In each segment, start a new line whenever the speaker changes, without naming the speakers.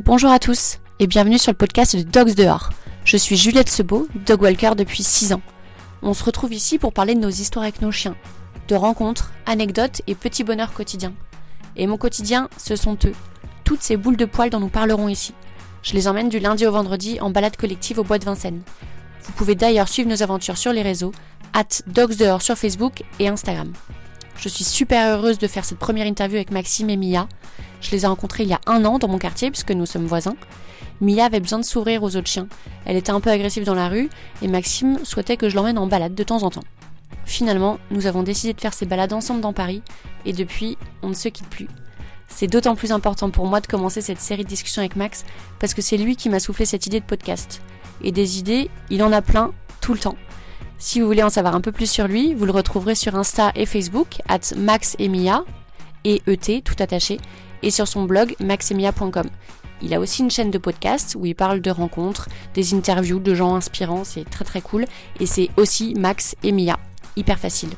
Bonjour à tous et bienvenue sur le podcast de Dogs Dehors. Je suis Juliette Sebeau, dog walker depuis 6 ans. On se retrouve ici pour parler de nos histoires avec nos chiens, de rencontres, anecdotes et petits bonheurs quotidiens. Et mon quotidien, ce sont eux, toutes ces boules de poils dont nous parlerons ici. Je les emmène du lundi au vendredi en balade collective au bois de Vincennes. Vous pouvez d'ailleurs suivre nos aventures sur les réseaux, at Dogs Dehors sur Facebook et Instagram. Je suis super heureuse de faire cette première interview avec Maxime et Mia. Je les ai rencontrés il y a un an dans mon quartier puisque nous sommes voisins. Mia avait besoin de s'ouvrir aux autres chiens. Elle était un peu agressive dans la rue et Maxime souhaitait que je l'emmène en balade de temps en temps. Finalement, nous avons décidé de faire ces balades ensemble dans Paris et depuis, on ne se quitte plus. C'est d'autant plus important pour moi de commencer cette série de discussions avec Max parce que c'est lui qui m'a soufflé cette idée de podcast. Et des idées, il en a plein, tout le temps. Si vous voulez en savoir un peu plus sur lui, vous le retrouverez sur Insta et Facebook, at Max et Mia, et ET, tout attaché, et sur son blog maxemia.com. Il a aussi une chaîne de podcast où il parle de rencontres, des interviews de gens inspirants, c'est très très cool, et c'est aussi Max et hyper facile.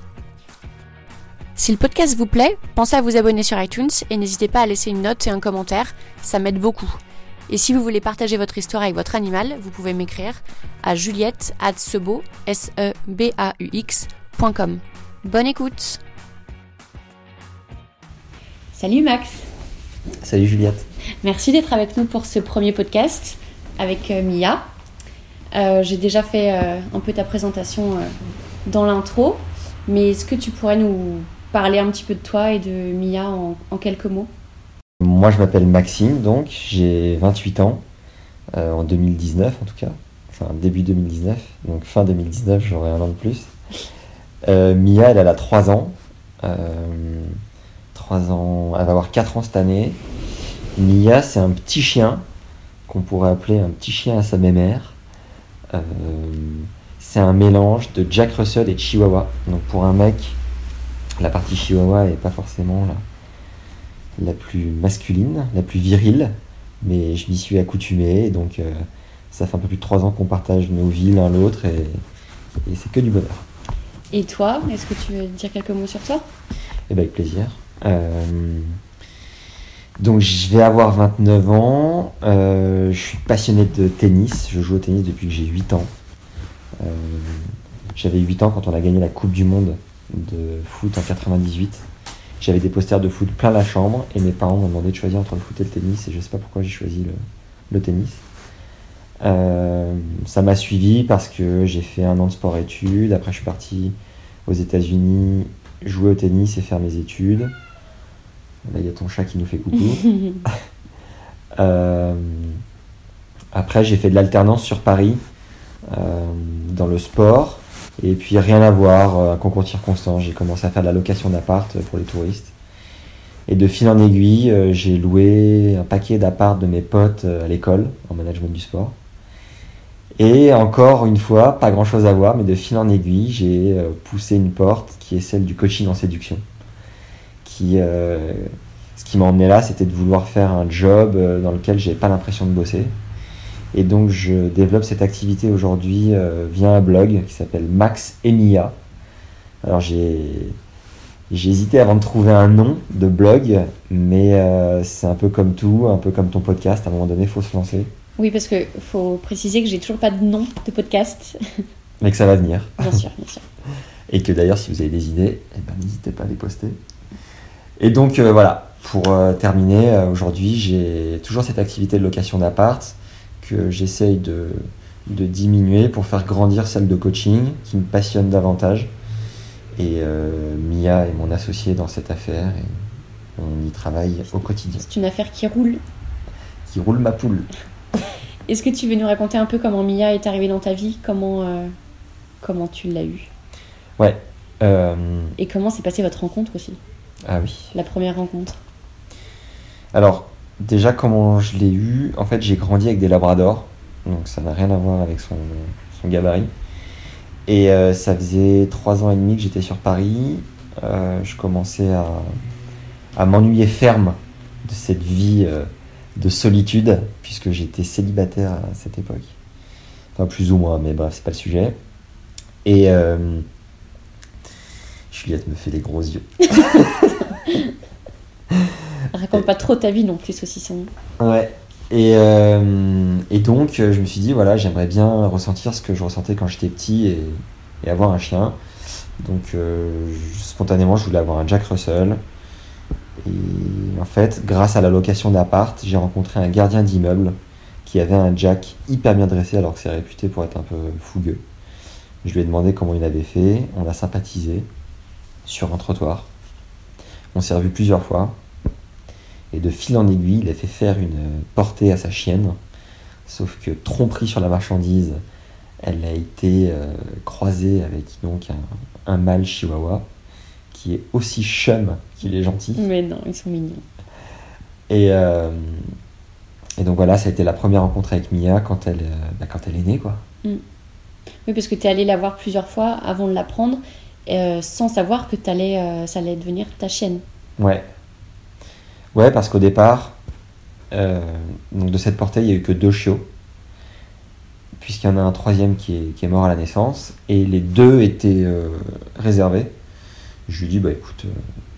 Si le podcast vous plaît, pensez à vous abonner sur iTunes et n'hésitez pas à laisser une note et un commentaire, ça m'aide beaucoup. Et si vous voulez partager votre histoire avec votre animal, vous pouvez m'écrire à juliette s e b a u. Bonne écoute. Salut Max.
Salut Juliette.
Merci d'être avec nous pour ce premier podcast avec euh, Mia. Euh, J'ai déjà fait euh, un peu ta présentation euh, dans l'intro, mais est-ce que tu pourrais nous parler un petit peu de toi et de Mia en, en quelques mots?
Moi je m'appelle Maxime, donc j'ai 28 ans, euh, en 2019 en tout cas, enfin début 2019, donc fin 2019 j'aurai un an de plus. Euh, Mia elle, a 3 ans, euh, 3 ans, elle va avoir 4 ans cette année. Mia c'est un petit chien qu'on pourrait appeler un petit chien à sa mémère. Euh, c'est un mélange de Jack Russell et Chihuahua. Donc pour un mec, la partie Chihuahua est pas forcément la, la plus masculine, la plus virile, mais je m'y suis accoutumé, donc euh, ça fait un peu plus de 3 ans qu'on partage nos vies l'un l'autre, et, et c'est que du bonheur.
Et toi, est-ce que tu veux dire quelques mots sur toi?
Et bien avec plaisir. Euh, donc je vais avoir 29 ans, euh, je suis passionné de tennis, je joue au tennis depuis que j'ai 8 ans. J'avais 8 ans quand on a gagné la Coupe du Monde de foot en 98. J'avais des posters de foot plein la chambre et mes parents m'ont demandé de choisir entre le foot et le tennis et je sais pas pourquoi j'ai choisi le, le tennis. Euh, ça m'a suivi parce que j'ai fait un an de sport-études. Après, je suis parti aux États-Unis jouer au tennis et faire mes études. Là, il y a ton chat qui nous fait coucou. Euh, après, j'ai fait de l'alternance sur Paris euh, dans le sport. Et puis, rien à voir, euh, un concours de circonstances. J'ai commencé à faire de la location d'appart pour les touristes. Et de fil en aiguille, euh, j'ai loué un paquet d'appart de mes potes euh, à l'école, en management du sport. Et encore une fois, pas grand chose à voir, mais de fil en aiguille, j'ai euh, poussé une porte qui est celle du coaching en séduction. Euh, ce qui m'a emmené là, c'était de vouloir faire un job euh, dans lequel j'ai pas l'impression de bosser. Et donc, je développe cette activité aujourd'hui euh, via un blog qui s'appelle Max et Mia. Alors, j'ai hésité avant de trouver un nom de blog, mais euh, c'est un peu comme tout, un peu comme ton podcast. À un moment donné, il faut se lancer.
Oui, parce que faut préciser que j'ai toujours pas de nom de podcast.
Mais que ça va venir.
Bien sûr, bien sûr.
Et que d'ailleurs, si vous avez des idées, eh ben, n'hésitez pas à les poster. Et donc, euh, voilà, pour terminer, aujourd'hui, j'ai toujours cette activité de location d'appart que j'essaye de, de diminuer pour faire grandir celle de coaching qui me passionne davantage. Et euh, Mia est mon associé dans cette affaire et on y travaille au quotidien.
C'est une affaire qui roule.
Qui roule ma poule.
Est-ce que tu veux nous raconter un peu comment Mia est arrivée dans ta vie Comment, euh, comment tu l'as eue?
Ouais. euh,
Et comment s'est passée votre rencontre aussi?
Ah oui.
La première rencontre?
Alors, déjà, comment je l'ai eu En fait, j'ai grandi avec des labradors, donc ça n'a rien à voir avec son, gabarit. Et euh, ça faisait trois ans et demi que j'étais sur Paris. Euh, je commençais à, m'ennuyer ferme de cette vie euh, de solitude, puisque j'étais célibataire à cette époque. Enfin, plus ou moins, mais bref, c'est pas le sujet. Et Juliette me fait des gros yeux.
Raconte pas trop ta vie non plus, saucisson.
Ouais. Et, euh, et donc, je me suis dit, voilà, j'aimerais bien ressentir ce que je ressentais quand j'étais petit et, avoir un chien. Donc, euh, spontanément, je voulais avoir un Jack Russell. Et en fait, grâce à la location d'appart, j'ai rencontré un gardien d'immeuble qui avait un Jack hyper bien dressé alors que c'est réputé pour être un peu fougueux. Je lui ai demandé comment il avait fait, on a sympathisé sur un trottoir. On s'est revu plusieurs fois. Et de fil en aiguille, il a fait faire une portée à sa chienne. Sauf que tromperie sur la marchandise, elle a été euh, croisée avec donc un, un mâle chihuahua qui est aussi chum qu'il est gentil.
Mais non, ils sont mignons.
Et, euh, et donc voilà, ça a été la première rencontre avec Mia quand elle, euh, bah, quand elle est née, quoi.
Oui, parce que tu es allé la voir plusieurs fois avant de la prendre, sans savoir que ça allait devenir ta chienne.
Ouais. Ouais, parce qu'au départ, euh, donc de cette portée, il n'y a eu que deux chiots, puisqu'il y en a un troisième qui est, qui est mort à la naissance, et les deux étaient euh, réservés. Je lui ai dit, bah écoute, euh,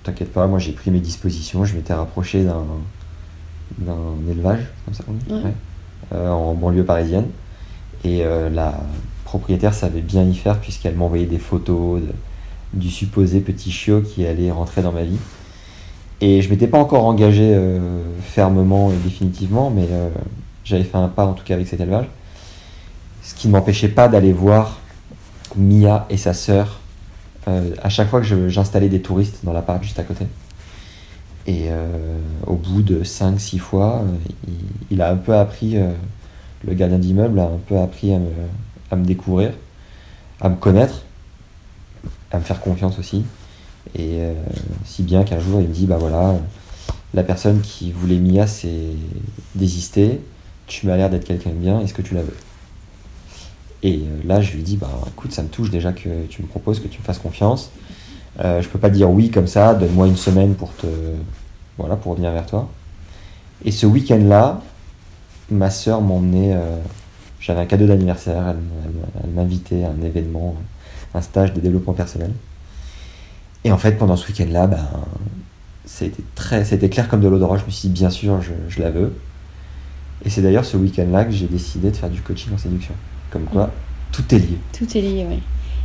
t'inquiète pas, moi j'ai pris mes dispositions, je m'étais rapproché d'un d'un élevage, comme ça qu'on dit,
Ouais.
en banlieue parisienne, et la propriétaire savait bien y faire, puisqu'elle m'envoyait des photos de- du supposé petit chiot qui allait rentrer dans ma vie. Et je m'étais pas encore engagé euh, fermement et définitivement, mais euh, j'avais fait un pas en tout cas avec cet élevage. Ce qui ne m'empêchait pas d'aller voir Mia et sa sœur euh, à chaque fois que j'installais des touristes dans l'appart juste à côté. Et au bout de 5-6 fois, il, il a un peu appris, le gardien d'immeuble a un peu appris à me, à me découvrir, à me connaître, à me faire confiance aussi. Et euh, si bien qu'un jour il me dit bah voilà, la personne qui voulait Mia s'est désistée, tu m'as l'air d'être quelqu'un de bien, est-ce que tu la veux? Et euh, là je lui dis bah écoute, ça me touche déjà que tu me proposes, que tu me fasses confiance. Euh, je peux pas dire oui comme ça, donne-moi une semaine pour te. Voilà, pour revenir vers toi. Et ce week-end-là, ma sœur m'emmenait. euh, J'avais un cadeau d'anniversaire, elle- elle m'invitait à un événement, un stage de développement personnel. Et en fait, pendant ce week-end-là, ben, c'était très, c'était clair comme de l'eau de roche. Je me suis dit, bien sûr, je, je la veux. Et c'est d'ailleurs ce week-end-là que j'ai décidé de faire du coaching en séduction. Comme quoi, tout est lié.
Tout est lié, oui.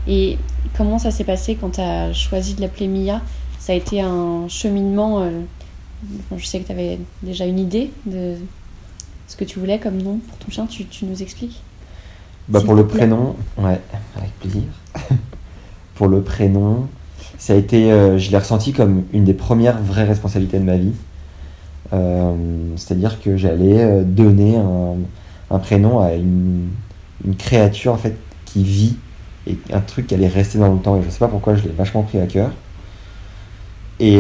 Et comment ça s'est passé quand tu as choisi de l'appeler Mia? Ça a été un cheminement. euh, je sais que tu avais déjà une idée de ce que tu voulais comme nom pour ton chien. Tu, tu nous expliques?
Bah, pour le prénom, ouais, avec plaisir. pour le prénom, ça a été, euh, je l'ai ressenti comme une des premières vraies responsabilités de ma vie. Euh, C'est-à-dire que j'allais euh, donner un, prénom à une, créature en fait qui vit et un truc qui allait rester dans le temps. Et je sais pas pourquoi je l'ai vachement pris à cœur. Et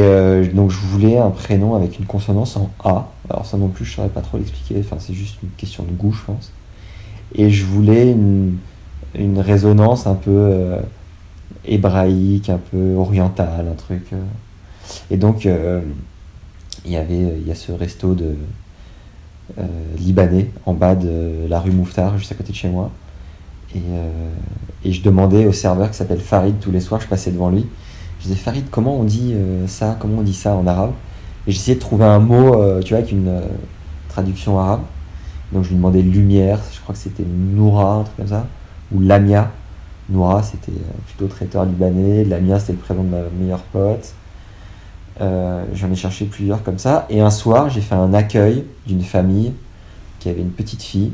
donc je voulais un prénom avec une consonance en A. Alors ça non plus je saurais pas trop l'expliquer. Enfin c'est juste une question de goût je pense. Et je voulais une, résonance un peu hébraïque, un peu orientale, un truc. euh. Et donc euh, il y avait il y a ce resto de euh, libanais en bas de la rue Mouffetard, juste à côté de chez moi. Et, euh, et je demandais au serveur qui s'appelle Farid tous les soirs, je passais devant lui. Je disais Farid, comment on dit euh, ça Comment on dit ça en arabe? Et j'essayais de trouver un mot, euh, tu vois, avec une euh, traduction arabe. Donc je lui demandais lumière, je crois que c'était Noura, un truc comme ça, ou Lamia. Noura, c'était euh, plutôt traiteur libanais, Lamia, c'était le prénom de ma meilleure pote. Euh, J'en ai cherché plusieurs comme ça. Et un soir, j'ai fait un accueil d'une famille qui avait une petite fille.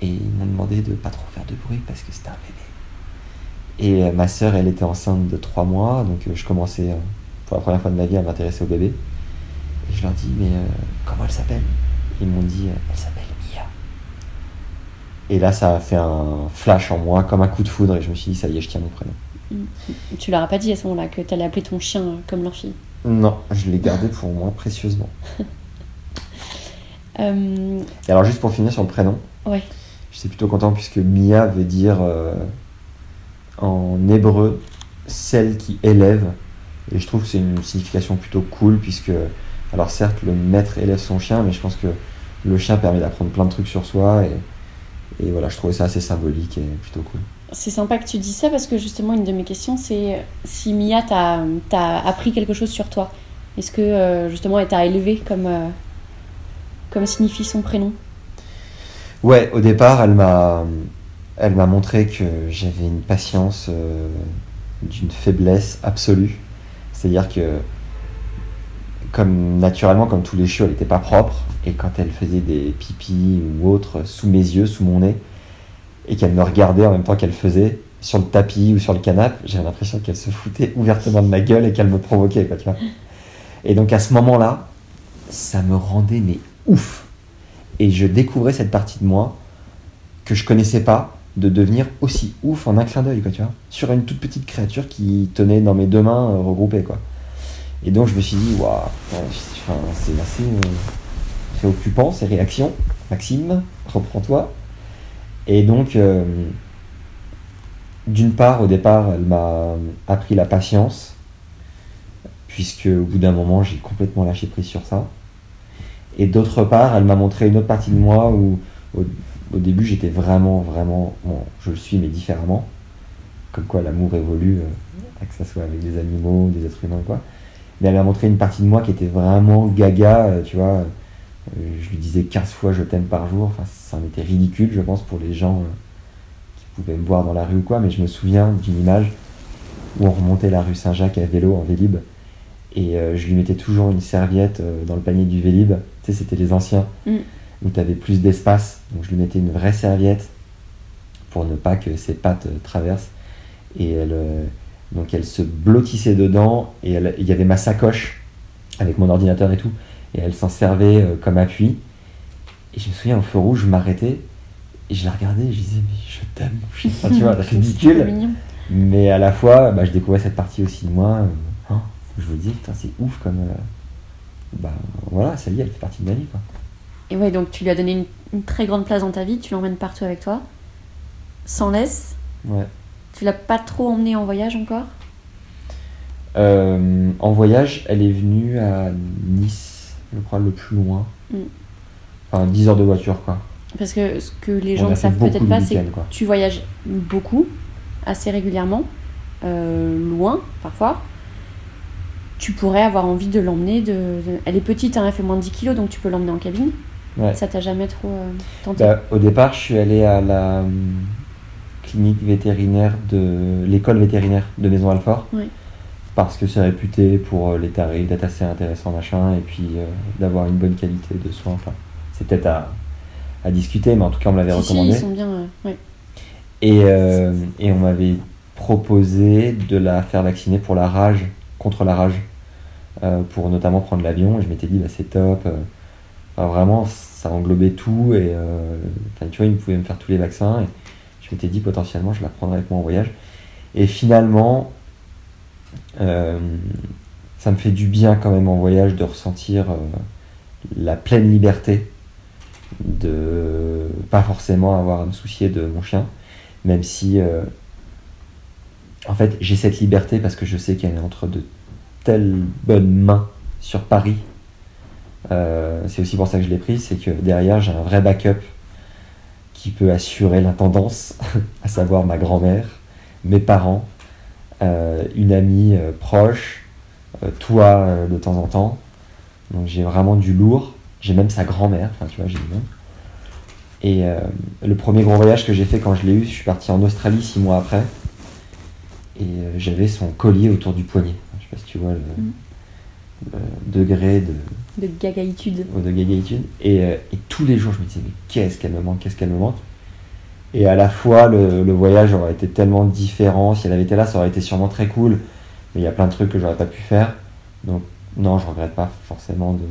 Et ils m'ont demandé de pas trop faire de bruit parce que c'était un bébé. Et euh, ma sœur, elle était enceinte de 3 mois, donc je commençais pour la première fois de ma vie à m'intéresser au bébé. Et je leur dis, mais comment elle s'appelle? Ils m'ont dit, elle s'appelle. Et là, ça a fait un flash en moi, comme un coup de foudre, et je me suis dit, ça y est, je tiens mon prénom.
Tu leur as pas dit à ce moment-là que tu allais appeler ton chien euh, comme leur fille?
Non, je l'ai gardé pour moi précieusement.
Euh,
Et alors, juste pour finir sur le prénom,
Ouais.
j'étais plutôt content puisque Mia veut dire euh, en hébreu celle qui élève. Et je trouve que c'est une signification plutôt cool puisque, alors certes, le maître élève son chien, mais je pense que le chien permet d'apprendre plein de trucs sur soi. Et, et voilà, je trouvais ça assez symbolique et plutôt cool.
C'est sympa que tu dis ça parce que justement, une de mes questions, c'est euh, si Mia t'a appris quelque chose sur toi. Est-ce que euh, justement elle t'a élevé comme, euh, comme signifie son prénom?
Ouais, au départ, elle m'a, elle m'a montré que j'avais une patience euh, d'une faiblesse absolue. C'est-à-dire que, comme naturellement, comme tous les chiots, elle n'était pas propre. Et quand elle faisait des pipis ou autres sous mes yeux, sous mon nez, et qu'elle me regardait en même temps qu'elle faisait sur le tapis ou sur le canapé, j'avais l'impression qu'elle se foutait ouvertement de ma gueule et qu'elle me provoquait, quoi, tu vois. Et donc à ce moment-là, ça me rendait mais ouf. Et je découvrais cette partie de moi que je connaissais pas, de devenir aussi ouf en un clin d'œil, quoi, tu vois, sur une toute petite créature qui tenait dans mes deux mains euh, regroupées, quoi. Et donc je me suis dit, waouh, c'est assez euh, préoccupant ces réactions. Maxime, reprends-toi. Et donc, euh, d'une part, au départ, elle m'a appris la patience, puisque au bout d'un moment, j'ai complètement lâché prise sur ça. Et d'autre part, elle m'a montré une autre partie de moi où, au, au début, j'étais vraiment, vraiment, bon, je le suis, mais différemment. Comme quoi l'amour évolue, euh, que ce soit avec des animaux, des êtres humains, quoi. Mais elle m'a montré une partie de moi qui était vraiment gaga, euh, tu vois. Euh, je lui disais 15 fois je t'aime par jour. Enfin, ça en était ridicule, je pense, pour les gens euh, qui pouvaient me voir dans la rue ou quoi. Mais je me souviens d'une image où on remontait la rue Saint-Jacques à vélo, en Vélib. Et je lui mettais toujours une serviette dans le panier du Vélib. Tu sais, c'était les anciens,
Mm.
où tu avais plus d'espace. Donc je lui mettais une vraie serviette pour ne pas que ses pattes traversent. Et elle, donc elle se blottissait dedans. Et il y avait ma sacoche avec mon ordinateur et tout. Et elle s'en servait euh, comme appui. Et je me souviens, au feu rouge, je m'arrêtais. Et je la regardais et je disais, mais je t'aime. Je sais pas, tu vois,
C'est
ridicule. Mais à la fois, bah, je découvrais cette partie aussi de moi. euh, hein, je me disais, putain, c'est ouf comme. euh, bah voilà, ça y est, elle fait partie de ma vie. Quoi.
Et ouais, donc tu lui as donné une, une très grande place dans ta vie, tu l'emmènes partout avec toi, sans laisse.
Ouais.
Tu l'as pas trop emmené en voyage encore?
Euh, en voyage, elle est venue à Nice, je crois, le plus loin.
Mm.
Enfin, 10 heures de voiture, quoi.
Parce que ce que les gens ne savent peut-être pas, c'est que tu voyages beaucoup, assez régulièrement, euh, loin parfois. Tu pourrais avoir envie de l'emmener. De, de- Elle est petite, hein, elle fait moins de 10 kilos, donc tu peux l'emmener en cabine.
Ouais.
Ça t'a jamais trop euh, tenté?
Bah, au départ, je suis allé à la clinique vétérinaire de l'école vétérinaire de Maison Alfort.
Oui.
Parce que c'est réputé pour euh, les tarifs, d'être assez intéressant, machin, et puis euh, d'avoir une bonne qualité de soins. Enfin, c'est peut-être à, à discuter, mais en tout cas, on me l'avait
Si, si,
recommandé.
ils sont bien. euh, ouais.
Et, euh, et on m'avait proposé de la faire vacciner pour la rage, contre la rage, pour notamment prendre l'avion. Et je m'étais dit, bah, c'est top. enfin, vraiment, ça englobait tout. Et tu vois, ils pouvaient me faire tous les vaccins. Et je dit, potentiellement, je la prendrais avec moi en voyage. Et finalement, euh, ça me fait du bien quand même en voyage de ressentir euh, la pleine liberté de pas forcément avoir à me soucier de mon chien, même si euh, en fait j'ai cette liberté parce que je sais qu'elle est entre de telles bonnes mains sur Paris. C'est aussi pour ça que je l'ai prise, c'est que derrière j'ai un vrai backup qui peut assurer l'intendance, à savoir ma grand-mère, mes parents, euh, une amie euh, proche, euh, toi de temps en temps. Donc j'ai vraiment du lourd. J'ai même sa grand-mère, enfin tu vois, j'ai du monde. Et le premier gros voyage que j'ai fait quand je l'ai eu, je suis parti en Australie six mois après. Et j'avais son collier autour du poignet. Je sais pas si tu vois le, le degré de,
De gagaïtude.
de gagaïtude. Et, euh, et tous les jours, je me disais, mais qu'est-ce qu'elle me manque, qu'est-ce qu'elle me manque? Et à la fois, le, le voyage aurait été tellement différent. Si elle avait été là, ça aurait été sûrement très cool. Mais il y a plein de trucs que j'aurais pas pu faire. Donc, non, je regrette pas forcément de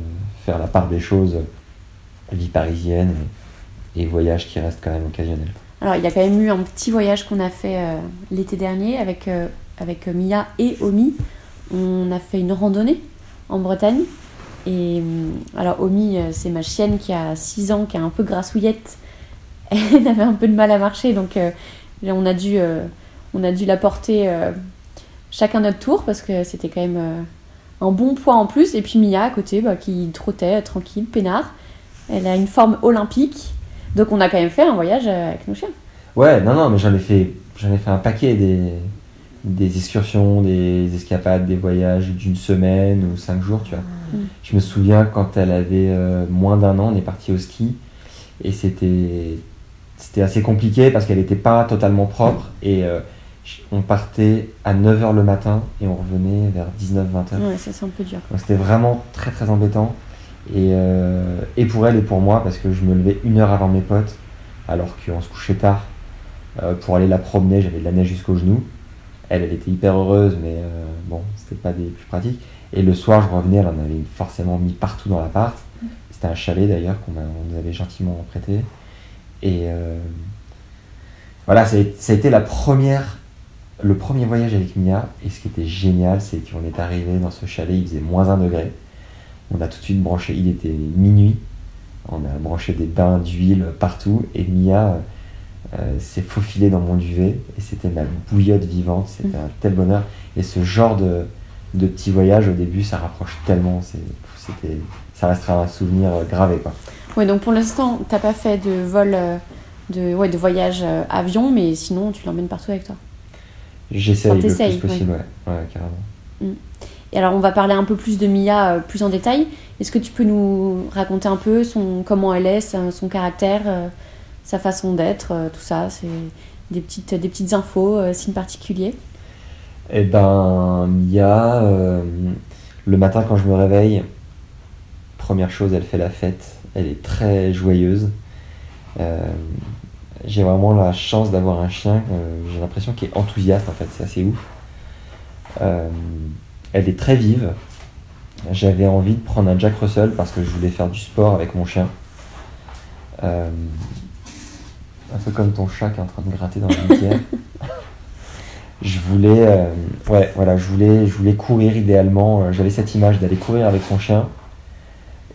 faire la part des choses, euh, vie parisienne et, et voyage qui restent quand même occasionnels.
Alors, il y a quand même eu un petit voyage qu'on a fait euh, l'été dernier avec, euh, avec Mia et Omi. On a fait une randonnée en Bretagne. Et hum, alors, Omi, euh, c'est ma chienne qui a 6 ans, qui est un peu grassouillette. Elle avait un peu de mal à marcher, donc euh, on, a dû, euh, on a dû la porter euh, chacun notre tour parce que c'était quand même euh, un bon poids en plus. Et puis Mia à côté bah, qui trottait euh, tranquille, peinard. Elle a une forme olympique. Donc on a quand même fait un voyage euh, avec nos chiens.
Ouais, non, non, mais j'en j'en ai fait un paquet des, des excursions, des escapades, des voyages d'une semaine ou cinq jours, tu vois.
Mm.
Je me souviens quand elle avait euh, moins d'un an, on est parti au ski et c'était c'était assez compliqué parce qu'elle n'était pas totalement propre et euh, on partait à 9h le matin et on revenait vers 19-20h.
Ouais, ça c'est un peu dur.
Donc c'était vraiment très très embêtant. Et, euh, et pour elle et pour moi, parce que je me levais une heure avant mes potes, alors qu'on se couchait tard, pour aller la promener, j'avais de la neige jusqu'aux genoux. Elle, était hyper heureuse, mais euh, bon, c'était pas des plus pratiques. Et le soir, je revenais, elle en avait forcément mis partout dans l'appart. C'était un chalet d'ailleurs qu'on nous avait gentiment prêté. Et euh, voilà, ça a été la première, le premier voyage avec Mia. Et ce qui était génial, c'est qu'on est arrivé dans ce chalet, il faisait moins un degré. On a tout de suite branché, il était minuit. On a branché des bains d'huile partout. Et Mia euh, s'est faufilée dans mon duvet. Et c'était ma bouillotte vivante. C'était un tel bonheur. Et ce genre de, de petit voyage, au début, ça rapproche tellement. C'était, ça restera un souvenir euh, gravé. Quoi.
Ouais, donc pour l'instant, t'as pas fait de vol, euh, de, ouais, de voyage euh, avion, mais sinon tu l'emmènes partout avec toi.
J'essaye
Enfin,
le plus possible, ouais. Ouais, carrément.
Et alors, on va parler un peu plus de Mia euh, plus en détail. Est-ce que tu peux nous raconter un peu son, comment elle est, son, son caractère, euh, sa façon d'être, euh, tout ça C'est des petites, infos, euh, signes particuliers
Eh ben, Mia, euh, le matin quand je me réveille, première chose, elle fait la fête. Elle est très joyeuse. Euh, j'ai vraiment la chance d'avoir un chien, j'ai l'impression qu'il est enthousiaste en fait, c'est assez ouf. Elle est très vive. J'avais envie de prendre un Jack Russell parce que je voulais faire du sport avec mon chien. Un peu comme ton chat qui est en train de gratter dans la litière. je voulais, euh, ouais, voilà, je voulais, je voulais courir idéalement. Euh, J'avais cette image d'aller courir avec son chien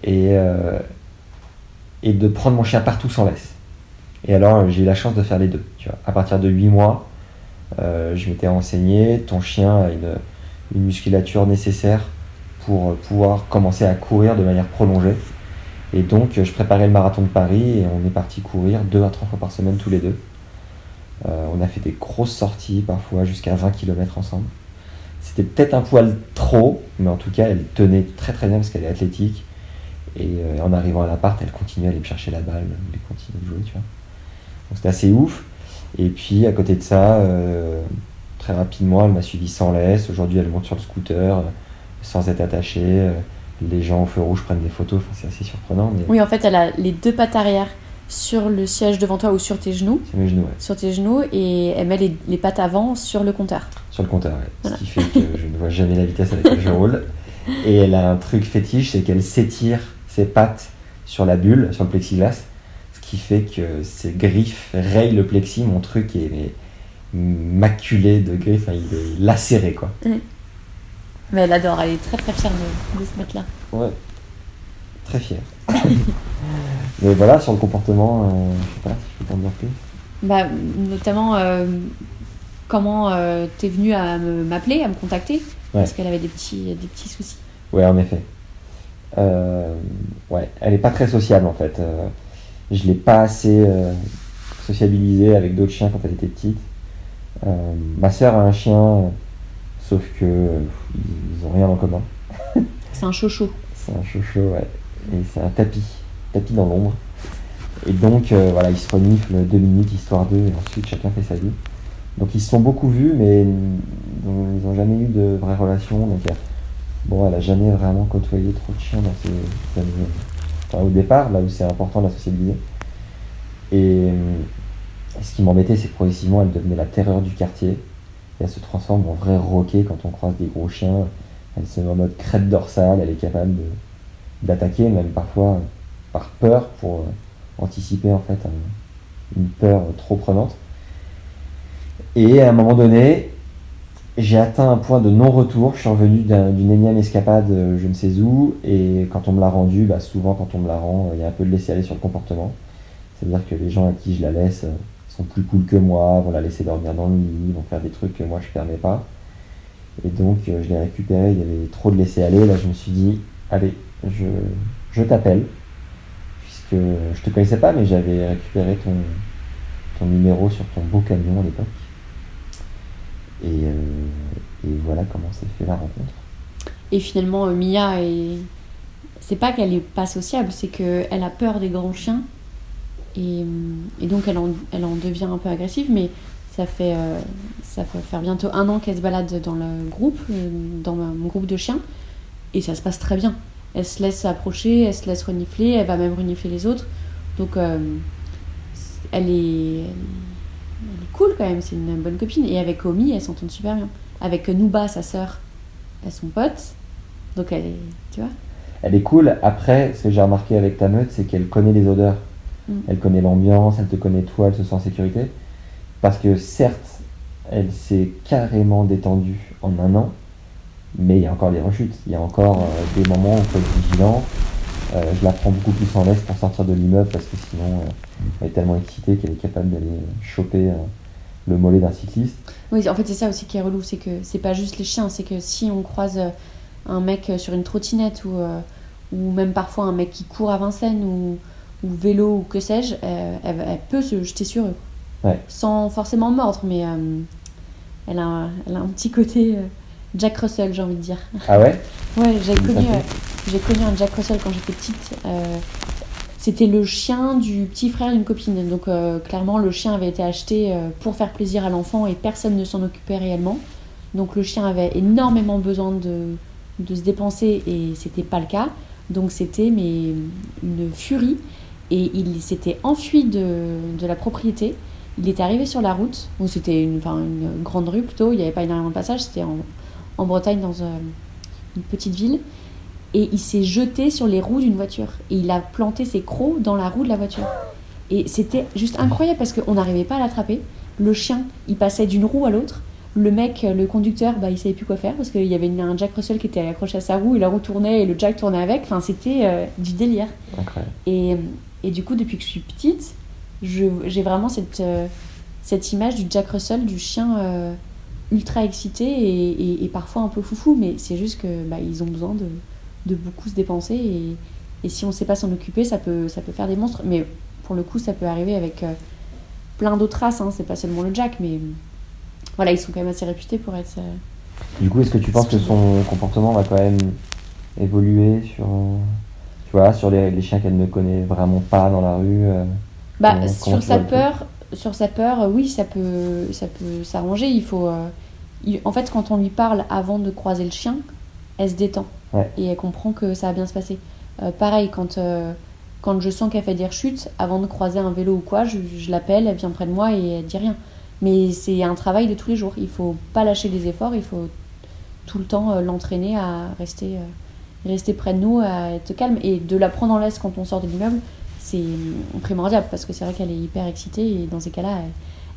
et, euh, et de prendre mon chien partout sans laisse. Et alors, j'ai eu la chance de faire les deux. Tu vois. À partir de 8 mois, je m'étais renseigné. Ton chien a une, une musculature nécessaire pour pouvoir commencer à courir de manière prolongée. Et donc, je préparais le marathon de Paris et on est parti courir deux à trois fois par semaine tous les deux. Euh, on a fait des grosses sorties, parfois jusqu'à 20 km ensemble. C'était peut-être un poil trop, mais en tout cas, elle tenait très très bien parce qu'elle est athlétique. Et euh, en arrivant à l'appart, elle continuait à aller me chercher la balle, elle continuait de jouer, tu vois. Donc c'était assez ouf. Et puis à côté de ça, euh, très rapidement, elle m'a suivi sans laisse. Aujourd'hui, elle monte sur le scooter sans être attachée. Les gens au feu rouge prennent des photos. Enfin, c'est assez surprenant, mais
Oui, en fait, elle a les deux pattes arrière sur le siège devant toi ou sur tes genoux,
c'est mes genoux, ouais.
sur tes genoux, et elle met les, les pattes avant sur le compteur.
Sur le compteur, ouais.
Voilà.
Ce qui fait que je ne vois jamais la vitesse avec laquelle je roule. Et elle a un truc fétiche, c'est qu'elle s'étire ses pattes sur la bulle, sur le plexiglas. Ce qui fait que ses griffes rayent le plexi. Mon truc est mais, maculé de griffes, enfin, il est lacéré, quoi.
Mais elle adore, elle est très très fière de, de se mettre là.
Ouais. Très fier. Mais voilà, sur le comportement, euh, je sais pas si je peux t'en dire plus.
Bah, notamment, euh, comment euh, t'es venu à m'appeler, à me contacter Parce qu'elle avait des petits, des petits soucis.
Ouais, en effet. Euh, ouais, elle est pas très sociable en fait. Je l'ai pas assez sociabilisée avec d'autres chiens quand elle était petite. Ma sœur a un chien, sauf que euh, ils ont rien en commun.
C'est un chocho.
C'est un chocho, ouais. Et c'est un tapis, tapis dans l'ombre. Et donc, euh, voilà, ils se reniflent deux minutes, histoire d'eux, et ensuite chacun fait sa vie. Donc, ils se sont beaucoup vus, mais ils n'ont jamais eu de vraie relation. Donc, bon, elle a jamais vraiment côtoyé trop de chiens dans ses années. Enfin, au départ, là où c'est important de la sociabiliser. Et euh, ce qui m'embêtait, c'est que progressivement, elle devenait la terreur du quartier. Elle se transforme en vrai roquet quand on croise des gros chiens. Elle se met en mode crête dorsale, elle est capable d'attaquer, même parfois euh, par peur, pour euh, anticiper en fait un- une peur euh, trop prenante. Et à un moment donné, j'ai atteint un point de non-retour. Je suis revenu d'un- d'une énième escapade, je ne sais où, et quand on me l'a rendu, bah, souvent quand on me la rend, il y a un peu de laisser aller sur le comportement. C'est-à-dire que les gens à qui je la laisse plus cool que moi, vont la laisser dormir dans le lit, vont faire des trucs que moi je permets pas. Et donc euh, je l'ai récupéré, il y avait trop de laisser aller. Là je me suis dit, allez, je, t'appelle, puisque je te connaissais pas, mais j'avais récupéré ton, numéro sur ton beau camion à l'époque. Et, et voilà comment s'est fait la rencontre.
Et finalement, Mia est. C'est pas qu'elle est pas sociable, c'est qu'elle a peur des grands chiens. Et, et donc elle en, elle en devient un peu agressive, mais ça fait, euh, ça fait faire bientôt un an qu'elle se balade dans le groupe, euh, dans mon groupe de chiens, et ça se passe très bien. Elle se laisse approcher, elle se laisse renifler, elle va même renifler les autres. Donc euh, elle, est, elle est cool quand même, c'est une bonne copine. Et avec Omi, elle s'entend super bien. Avec Nuba, sa sœur, elles sont potes. Donc elle est, tu vois
Elle est cool. Après, ce que j'ai remarqué avec ta meute, c'est qu'elle connaît les odeurs.
Mm.
Elle connaît l'ambiance, elle te connaît toi, elle se sent en sécurité. Parce que certes, elle s'est carrément détendue en un an, mais il y a encore des rechutes. Il y a encore euh, des moments où il faut être vigilant. Euh, je la prends beaucoup plus en laisse pour sortir de l'immeuble parce que sinon euh, elle est tellement excitée qu'elle est capable d'aller choper le mollet d'un cycliste.
Oui, en fait, c'est ça aussi qui est relou, c'est que c'est pas juste les chiens, c'est que si on croise un mec sur une trottinette ou, ou même parfois un mec qui court à Vincennes ou, ou vélo ou que sais-je, euh, elle, elle peut se jeter sur eux.
Ouais.
Sans forcément mordre, mais euh, elle, a, un- elle a un petit côté euh, Jack Russell, j'ai envie de dire.
Ah ouais?
Ouais, j'ai connu, connu un Jack Russell quand j'étais petite. c'était le chien du petit frère d'une copine. Donc euh, clairement, le chien avait été acheté euh, pour faire plaisir à l'enfant et personne ne s'en occupait réellement. Donc le chien avait énormément besoin de, de se dépenser et c'était pas le cas. Donc c'était mais une furie et il s'était enfui de, de la propriété. Il était arrivé sur la route, où c'était une, enfin, une grande rue plutôt, il n'y avait pas énormément de passage, c'était en, en Bretagne dans euh, une petite ville. Et il s'est jeté sur les roues d'une voiture. Et il a planté ses crocs dans la roue de la voiture. Et c'était juste incroyable parce qu'on n'arrivait pas à l'attraper. Le chien, il passait d'une roue à l'autre. Le mec, le conducteur, bah, il savait plus quoi faire parce qu'il y avait un Jack Russell qui était accroché à sa roue et la roue tournait et le Jack tournait avec. Enfin, c'était euh, du délire. Et, et du coup, depuis que je suis petite, j'ai vraiment cette, euh, cette image du Jack Russell, du chien euh, ultra excité et, parfois un peu foufou. Mais c'est juste que bah, ils ont besoin de, de beaucoup se dépenser. Et, et si on ne sait pas s'en occuper, ça peut, ça peut faire des monstres. Mais pour le coup, ça peut arriver avec euh, plein d'autres races. Hein. C'est pas seulement le Jack, mais voilà, ils sont quand même assez réputés pour être.
Du coup, est-ce que tu penses que son comportement va quand même évoluer sur, tu vois, sur les, les chiens qu'elle ne connaît vraiment pas dans la rue euh,
Bah,
Comment- comment
sur sa peur, sur sa peur, euh, oui, ça peut, ça peut s'arranger. Il faut, euh, il- en fait, quand on lui parle avant de croiser le chien, elle se détend
Ouais.
et elle comprend que ça va bien se passer. Euh, pareil, quand euh, quand je sens qu'elle fait des rechutes, avant de croiser un vélo ou quoi, je, je l'appelle, elle vient près de moi et elle dit rien. Mais c'est un travail de tous les jours. Il faut pas lâcher les efforts. Il faut tout le temps l'entraîner à rester, rester près de nous, à être calme et de la prendre en laisse quand on sort de l'immeuble c'est primordial parce que c'est vrai qu'elle est hyper excitée et dans ces cas-là,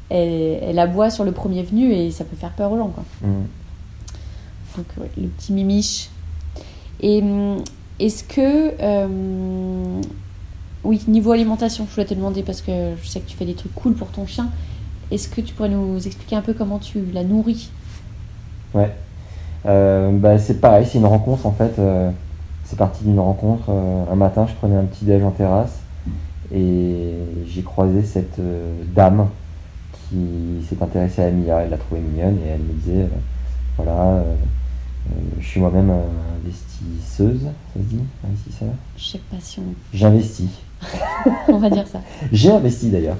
elle, elle, elle aboie sur le premier venu et ça peut faire peur aux gens. Quoi.
hmm.
Donc, ouais, le petit mimiche. Et hum, est-ce que. euh, oui, niveau alimentation, je voulais te demander parce que je sais que tu fais des trucs cool pour ton chien. Est-ce que tu pourrais nous expliquer un peu comment tu la nourris?
Ouais. Euh, bah, c'est pareil, c'est une rencontre en fait. euh, c'est parti d'une rencontre. euh, un matin, je prenais un petit déj en terrasse et j'ai croisé cette dame qui s'est intéressée à Mia. Elle l'a trouvée mignonne et elle me disait voilà, euh, je suis moi-même investisseuse, ça se dit Investisseur?
Je sais pas si on,
J'investis.
on va dire ça.
J'ai investi d'ailleurs,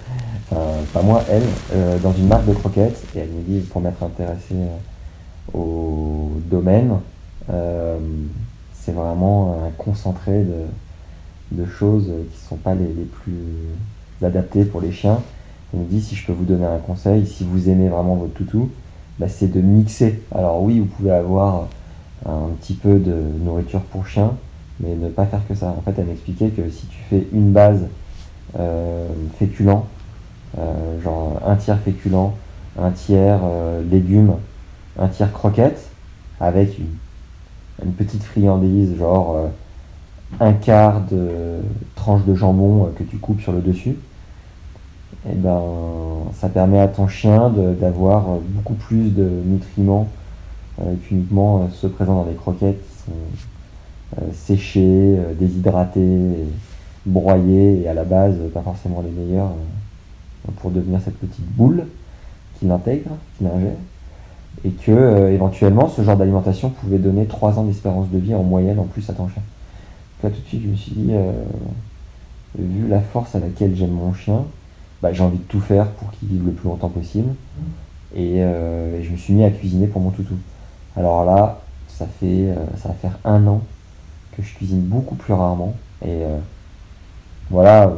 enfin, pas moi, elle, euh, dans une marque de croquettes et elle me dit pour m'être intéressé euh, au domaine, euh, c'est vraiment un concentré de, choses qui ne sont pas les, plus adaptées pour les chiens. Elle me dit si je peux vous donner un conseil, si vous aimez vraiment votre toutou, bah, c'est de mixer. Alors oui, vous pouvez avoir un petit peu de nourriture pour chien, mais ne pas faire que ça. En fait, elle m'expliquait que si tu fais une base euh, féculent, euh, genre un tiers féculent, un tiers légumes, un tiers croquettes, avec une, petite friandise, genre euh, un quart de tranche de jambon euh, que tu coupes sur le dessus, et ben ça permet à ton chien d'avoir euh, beaucoup plus de nutriments euh, qu'uniquement ceux présents dans les croquettes qui sont euh, séchés, déshydratés, et à la base pas forcément les meilleurs pour devenir cette petite boule qu'il intègre, qu'il ingère. Et que euh, éventuellement ce genre d'alimentation pouvait donner 3 ans d'espérance de vie en moyenne en plus à ton chien. Là tout de suite je me suis dit, euh, vu la force à laquelle j'aime mon chien, bah, j'ai envie de tout faire pour qu'il vive le plus longtemps possible. Et, euh, je me suis mis à cuisiner pour mon toutou. Alors là, ça fait va faire un an que je cuisine beaucoup plus rarement. Et voilà,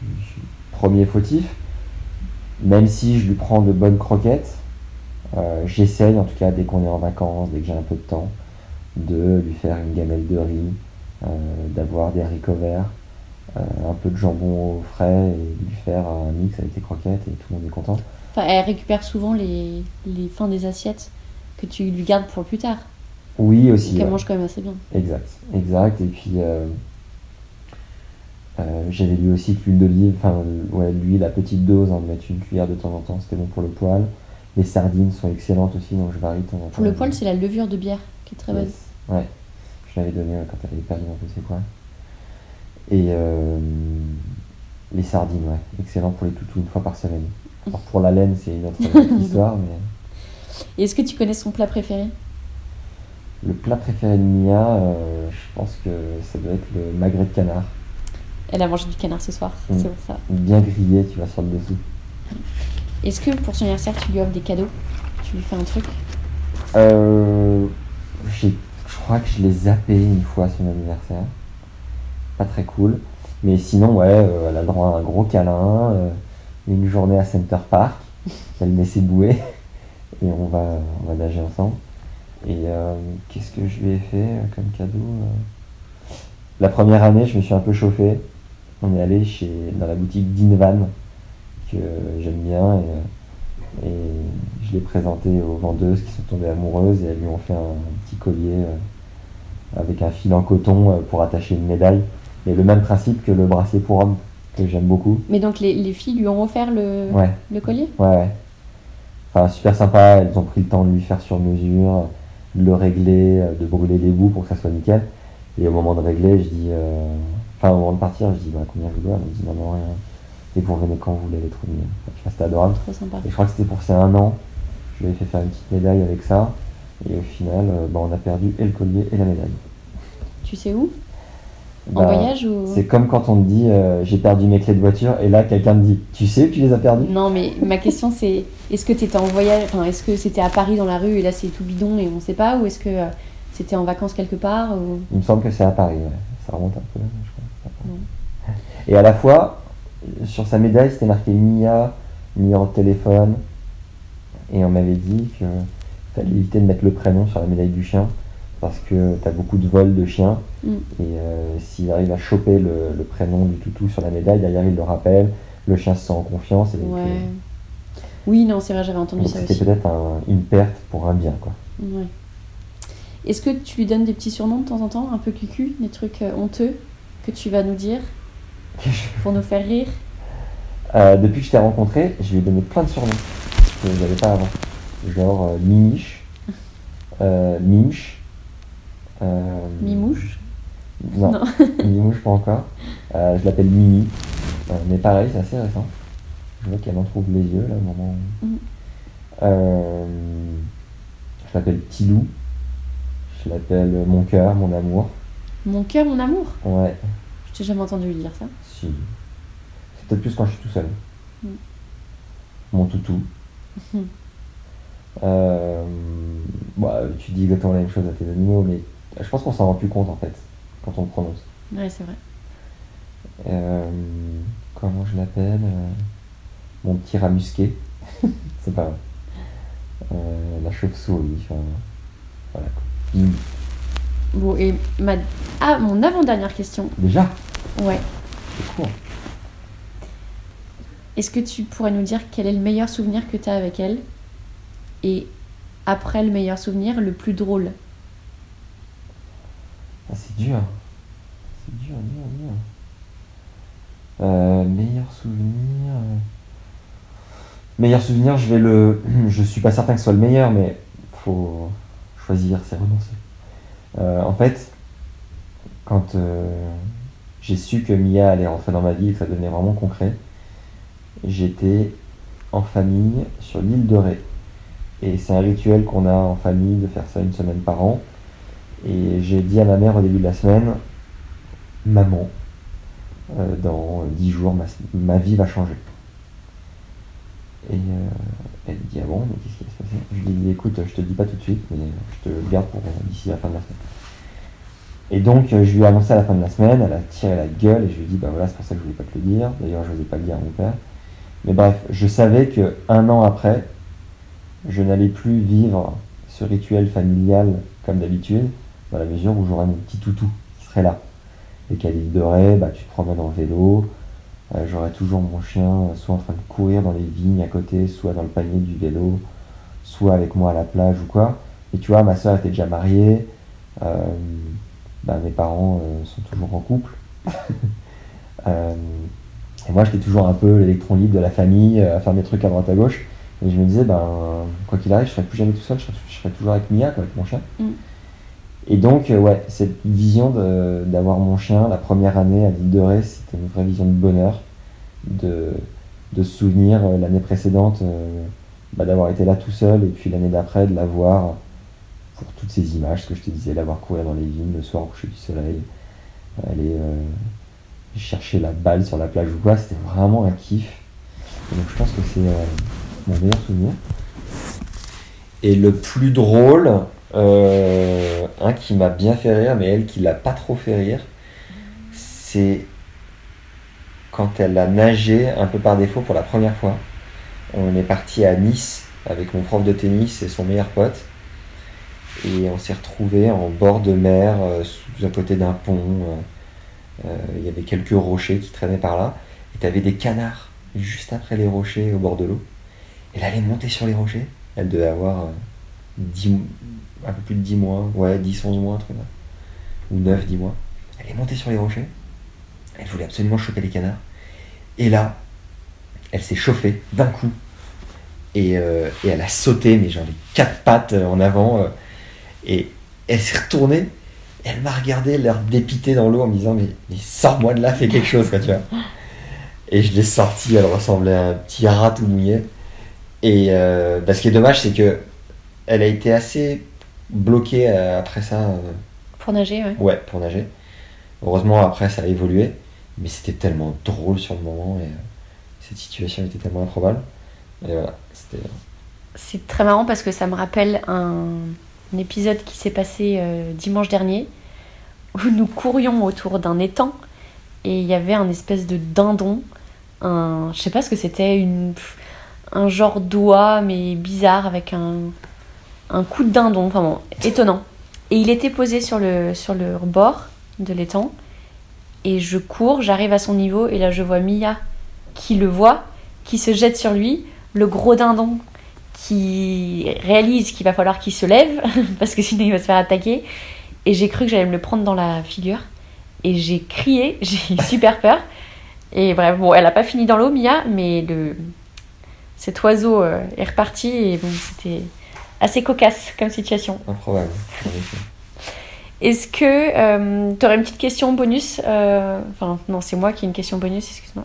je, premier fautif. Même si je lui prends de bonnes croquettes, euh, j'essaye, en tout cas, dès qu'on est en vacances, dès que j'ai un peu de temps, de lui faire une gamelle de riz, euh, d'avoir des haricots verts, euh, un peu de jambon au frais et lui faire un mix avec les croquettes et tout le monde est content.
Enfin, elle récupère souvent les, les fins des assiettes que tu lui gardes pour plus tard.
Oui, aussi.
Qu'elle
ouais.
mange quand même assez bien.
Exact, exact. Et puis, euh, j'avais lu aussi que l'huile d'olive, enfin, ouais, l'huile à petite dose, en mettre une cuillère de temps en temps, c'était bon pour le poil. Les sardines sont excellentes aussi, donc je varie de temps en temps.
Pour le poil, c'est la levure de bière qui est très bonne.
Yes. Ouais, je l'avais donné ouais, quand elle avait perdu un peu ses poils. Et euh, les sardines, ouais, excellent pour les toutous une fois par semaine. Alors pour la laine, c'est une autre histoire, mais
Et Est-ce que tu connais son plat préféré?
Le plat préféré de Mia, euh, je pense que ça doit être le magret de canard.
Elle a mangé du canard ce soir,
Mm.
c'est pour ça.
Bien grillé, tu vas sur le dessous.
Est-ce que pour son anniversaire, tu lui offres des cadeaux? Tu lui fais un truc?
Euh, je crois que je l'ai zappé une fois à son anniversaire. Pas très cool. Mais sinon, ouais, euh, elle a le droit à un gros câlin, euh, une journée à Center Park. Elle met ses bouées et on va, on va nager ensemble. Et euh, qu'est-ce que je lui ai fait comme cadeau La première année, je me suis un peu chauffé. On est allé chez, dans la boutique d'Invan, que j'aime bien. Et, et je l'ai présenté aux vendeuses qui sont tombées amoureuses et elles lui ont fait un petit collier euh, avec un fil en coton euh, pour attacher une médaille. Et le même principe que le bracelet pour homme, que j'aime beaucoup.
Mais donc les, les filles lui ont offert le,
Ouais,
le collier?
Ouais, ouais. Enfin, super sympa, elles ont pris le temps de lui faire sur mesure, de le régler, euh, de brûler les bouts pour que ça soit nickel. Et au moment de régler, je dis, euh, enfin au moment de partir, je dis, bah, combien je dois? Elle me dit, non, non, rien. Et vous revenez quand vous voulez, elle est trop mignonne. Enfin, C'était adorable.
Trop sympa.
Et je crois que c'était pour ses un an. Je lui ai fait faire une petite médaille avec ça. Et au final, euh, bah, on a perdu et le collier et la médaille.
Tu sais où? En
Bah,
voyage ou
C'est comme quand on te dit euh, j'ai perdu mes clés de voiture et là quelqu'un te dit tu sais tu les as perdues?
Non, mais ma question c'est est-ce que tu étais en voyage Enfin, est-ce que c'était à Paris dans la rue et là c'est tout bidon et on sait pas Ou est-ce que euh, c'était en vacances quelque part ou...
Il me semble que c'est à Paris, ouais. ça remonte un peu. je crois. Et à la fois, sur sa médaille, c'était marqué Mia, numéro de téléphone. Et on m'avait dit que fallait éviter de mettre le prénom sur la médaille du chien parce que tu as beaucoup de vols de chiens.
Mm.
Et euh, s'il arrive à choper le, le prénom du toutou sur la médaille, derrière il le rappelle, le chien se sent en confiance. Et donc,
Ouais.
euh,
Oui, non, c'est vrai, j'avais entendu
donc
ça
c'était peut-être un- une perte pour un bien. Quoi.
Ouais. Est-ce que tu lui donnes des petits surnoms de temps en temps, un peu cucu, des trucs euh, honteux que tu vas nous dire? Pour nous faire rire
Euh, depuis que je t'ai rencontré, je lui ai donné plein de surnoms que je n'avais pas avant. Genre euh, Mimiche, euh, Minch, euh,
Mimouche
Non,
Non.
Mimouche pas encore. Je l'appelle Mimi, mais pareil, c'est assez récent. Je vois qu'elle en trouve les yeux là au moment où. Euh, je l'appelle Petit Loup, je l'appelle Mon cœur, mon amour.
Mon cœur, mon amour
Ouais,
Je t'ai jamais entendu lui dire ça.
Si. C'est peut-être plus quand je suis tout seul.
Mm.
Mon toutou. Euh, bah, tu dis exactement la même chose à tes animaux, mais je pense qu'on s'en rend plus compte en fait quand on le prononce.
Ouais, c'est vrai.
Euh, comment je l'appelle Euh, Mon petit rat musqué. C'est pas vrai. Euh, la chauve-souris. Enfin, voilà quoi. Mm.
Bon, et ma... Ah, mon avant-dernière question.
Déjà?
Ouais.
C'est court.
Est-ce que tu pourrais nous dire quel est le meilleur souvenir que tu as avec elle Et après le meilleur souvenir, le plus drôle?
Ah, c'est dur. C'est dur, dur, dur. Euh, meilleur souvenir. euh. Meilleur souvenir, je vais le. Je suis pas certain que ce soit le meilleur, mais faut choisir, c'est renoncer. Euh, en fait, quand euh, j'ai su que Mia allait rentrer dans ma vie et que ça devenait vraiment concret, j'étais en famille sur l'île de Ré. Et c'est un rituel qu'on a en famille de faire ça une semaine par an. Et j'ai dit à ma mère au début de la semaine, maman, euh, dans dix jours, ma, vie va changer. Et euh, elle dit, ah bon, mais qu'est-ce qui va se passer? Je lui dis, écoute, je te dis pas tout de suite, mais je te garde pour d'ici la fin de la semaine. Et donc, je lui ai annoncé à la fin de la semaine, elle a tiré la gueule et je lui ai dit, bah voilà, c'est pour ça que je voulais pas te le dire. D'ailleurs, je n'osais pas le dire à mon père. Mais bref, je savais que un an après, je n'allais plus vivre ce rituel familial comme d'habitude, dans la mesure où j'aurais mon petit toutou qui serait là. Et qu'à l'île de bah, tu te promènes en vélo, euh, j'aurais toujours mon chien euh, soit en train de courir dans les vignes à côté, soit dans le panier du vélo, soit avec moi à la plage ou quoi. Et tu vois, ma soeur était déjà mariée, euh, bah, mes parents sont toujours en couple. et moi, j'étais toujours un peu l'électron libre de la famille, à faire mes trucs à droite à gauche. Et je me disais, ben, quoi qu'il arrive, je serai plus jamais tout seul, je serai, toujours avec Mia, avec mon chien. Mm. Et donc, euh, ouais, cette vision d'avoir mon chien la première année à l'île de Ré, c'était une vraie vision de bonheur, de, de se souvenir euh, l'année précédente euh, bah, d'avoir été là tout seul, et puis l'année d'après de l'avoir pour toutes ces images, ce que je te disais, l'avoir courir dans les vignes le soir au coucher du soleil, aller chercher la balle sur la plage ou quoi, c'était vraiment un kiff. Donc je pense que c'est mon meilleur souvenir. Et le plus drôle, euh, un qui m'a bien fait rire, mais elle qui l'a pas trop fait rire, c'est quand elle a nagé un peu par défaut pour la première fois. On est parti à Nice avec mon prof de tennis et son meilleur pote. Et on s'est retrouvé en bord de mer, euh, sous à côté d'un pont. Euh, il y avait quelques rochers qui traînaient par là. Et tu avais des canards juste après les rochers au bord de l'eau. Elle allait monter sur les rochers. Elle devait avoir 10, euh, un peu plus de 10 mois, ouais, 10, 11 mois, un truc. Ou 9, 10 mois. Elle est montée sur les rochers. Elle voulait absolument choper les canards. Et là, elle s'est chauffée d'un coup. Et, euh, elle a sauté, mais genre les quatre pattes euh, en avant. Et elle s'est retournée. Elle m'a regardé, l'air dépité dans l'eau en me disant Mais, mais sors-moi de là, fais quelque chose, quoi, tu vois. Et je l'ai sortie, elle ressemblait à un petit rat tout mouillé. Et euh, bah, ce qui est dommage, c'est que elle a été assez bloquée euh, après ça. Euh,
pour nager, ouais.
Ouais, pour nager. Heureusement, après, ça a évolué. Mais c'était tellement drôle sur le moment et cette situation était tellement improbable. Et voilà, c'était.
C'est très marrant parce que ça me rappelle un, épisode qui s'est passé dimanche dernier où nous courions autour d'un étang et il y avait un espèce de dindon. Un, je sais pas ce que c'était, un genre d'oie, mais bizarre, avec un, un coup de dindon, enfin bon, étonnant. Et il était posé sur le, sur le bord de l'étang. Et je cours, j'arrive à son niveau, et là je vois Mia qui le voit, qui se jette sur lui, le gros dindon qui réalise qu'il va falloir qu'il se lève, parce que sinon il va se faire attaquer. Et j'ai cru que j'allais me le prendre dans la figure. Et j'ai crié, j'ai eu super peur. Et bref, bon, elle a pas fini dans l'eau, Mia, mais le, cet oiseau euh, est reparti et bon, c'était assez cocasse comme situation.
Improbable.
Est-ce que euh, tu aurais une petite question bonus euh, Enfin, non, c'est moi qui ai une question bonus, excuse-moi.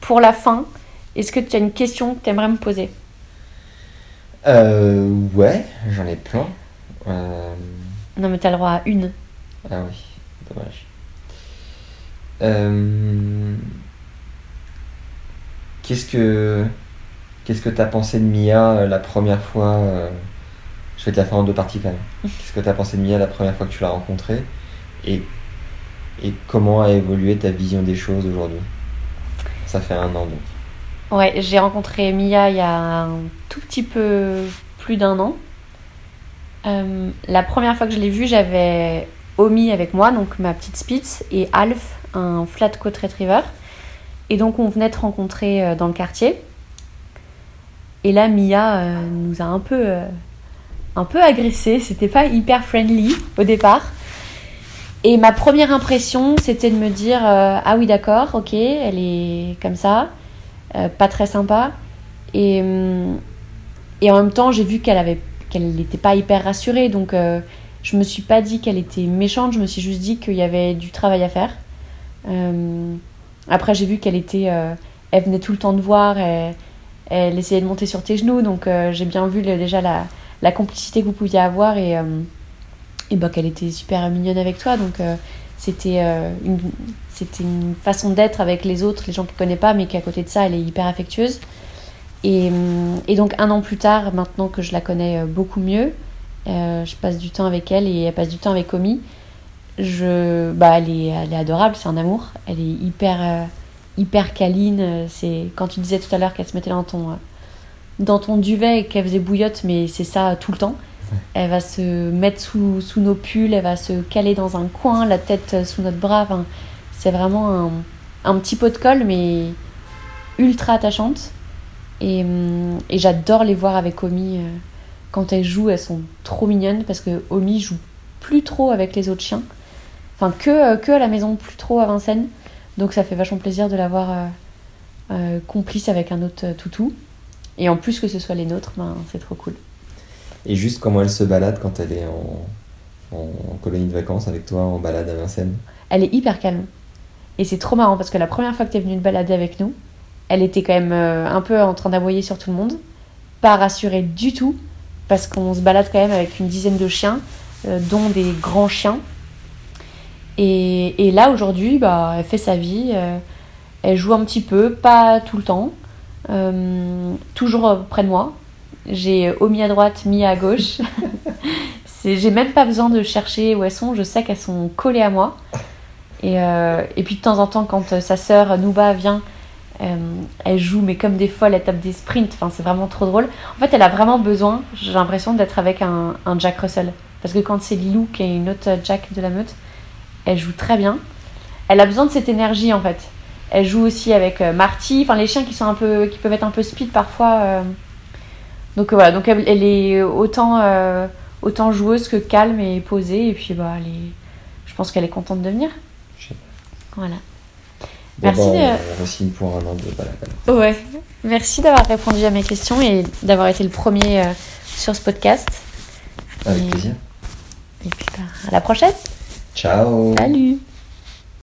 Pour la fin, est-ce que tu as une question que tu aimerais me poser?
Ouais, j'en ai plein.
Non, mais tu as le droit à une.
Ah oui, dommage. Qu'est-ce que Qu'est-ce que tu as pensé de Mia euh, la première fois euh, Je vais te la faire en deux parties quand même. Qu'est-ce que tu as pensé de Mia la première fois que tu l'as rencontrée et, et comment a évolué ta vision des choses aujourd'hui? Ça fait un an donc.
Ouais, j'ai rencontré Mia il y a un tout petit peu plus d'un an. Euh, la première fois que je l'ai vue, j'avais Omi avec moi, donc ma petite Spitz, et Alf, un flat coat retriever. Et donc on venait de rencontrer dans le quartier. Et là, Mia euh, nous a un peu, euh, un peu agressé. C'était pas hyper friendly au départ. Et ma première impression, c'était de me dire euh, Ah oui, d'accord, ok, elle est comme ça, pas très sympa. Et, et en même temps, j'ai vu qu'elle avait qu'elle n'était pas hyper rassurée. Donc, je me suis pas dit qu'elle était méchante, je me suis juste dit qu'il y avait du travail à faire. après, j'ai vu qu'elle était. elle venait tout le temps de voir. Et, elle essayait de monter sur tes genoux. Donc euh, j'ai bien vu le- déjà la, la complicité que vous pouviez avoir et, euh, et bah, qu'elle était super mignonne avec toi. Donc euh, c'était euh, une, une façon d'être avec les autres, les gens qu'elle connaît pas, mais qu'à côté de ça, elle est hyper affectueuse. Et, hum, et donc un an plus tard, maintenant que je la connais euh, beaucoup mieux, euh, je passe du temps avec elle et elle passe du temps avec Omi. Je, bah, elle, est, elle est adorable, c'est un amour. Elle est hyper, euh, hyper câline. euh, C'est quand tu disais tout à l'heure qu'elle se mettait dans ton, euh, dans ton duvet et qu'elle faisait bouillotte, mais c'est ça tout le temps. Elle va se mettre sous, sous nos pulls, elle va se caler dans un coin, la tête sous notre bras. C'est vraiment un, un petit pot de colle, mais ultra attachante. Et, hum, j'adore les voir avec Omi. euh, Quand elles jouent, elles sont trop mignonnes parce que Omi joue plus trop avec les autres chiens. Enfin, que, euh, que à la maison, plus trop à Vincennes. Donc ça fait vachement plaisir de l'avoir euh, euh, complice avec un autre toutou. Et en plus que ce soit les nôtres, ben, c'est trop cool.
Et juste comment elle se balade quand elle est en, colonie de vacances avec toi, en balade à Vincennes
Elle est hyper calme. Et c'est trop marrant parce que la première fois que tu es venue te balader avec nous, elle était quand même euh, un peu en train d'aboyer sur tout le monde. Pas rassurée du tout parce qu'on se balade quand même avec une dizaine de chiens, euh, dont des grands chiens. Et, là aujourd'hui, bah, elle fait sa vie. euh, elle joue un petit peu, pas tout le temps. toujours près de moi. J'ai Omi à droite, Mi à gauche. J'ai même pas besoin de chercher où elles sont, je sais qu'elles sont collées à moi. Et, euh, et puis de temps en temps, quand euh, sa sœur Nouba vient, euh, elle joue, mais comme des folles, elle tape des sprints. Enfin, c'est vraiment trop drôle. En fait, elle a vraiment besoin, j'ai l'impression, d'être avec un, un Jack Russell. Parce que quand c'est Lilou, qui est une autre Jack de la meute, elle joue très bien. Elle a besoin de cette énergie, en fait. Elle joue aussi avec euh, Marty, enfin les chiens qui sont un peu, qui peuvent être un peu speed parfois. euh. Donc euh, voilà, donc elle, elle est autant, euh, autant joueuse que calme et posée. Et puis bah, elle est, je pense qu'elle est contente de venir. Voilà.
Bon,
Merci,
bah, on pour un an de balade.
Ouais. Merci d'avoir répondu à mes questions et d'avoir été le premier euh, sur ce podcast.
Avec
Et-
plaisir.
Et puis bah, à la prochaine.
Ciao
Salut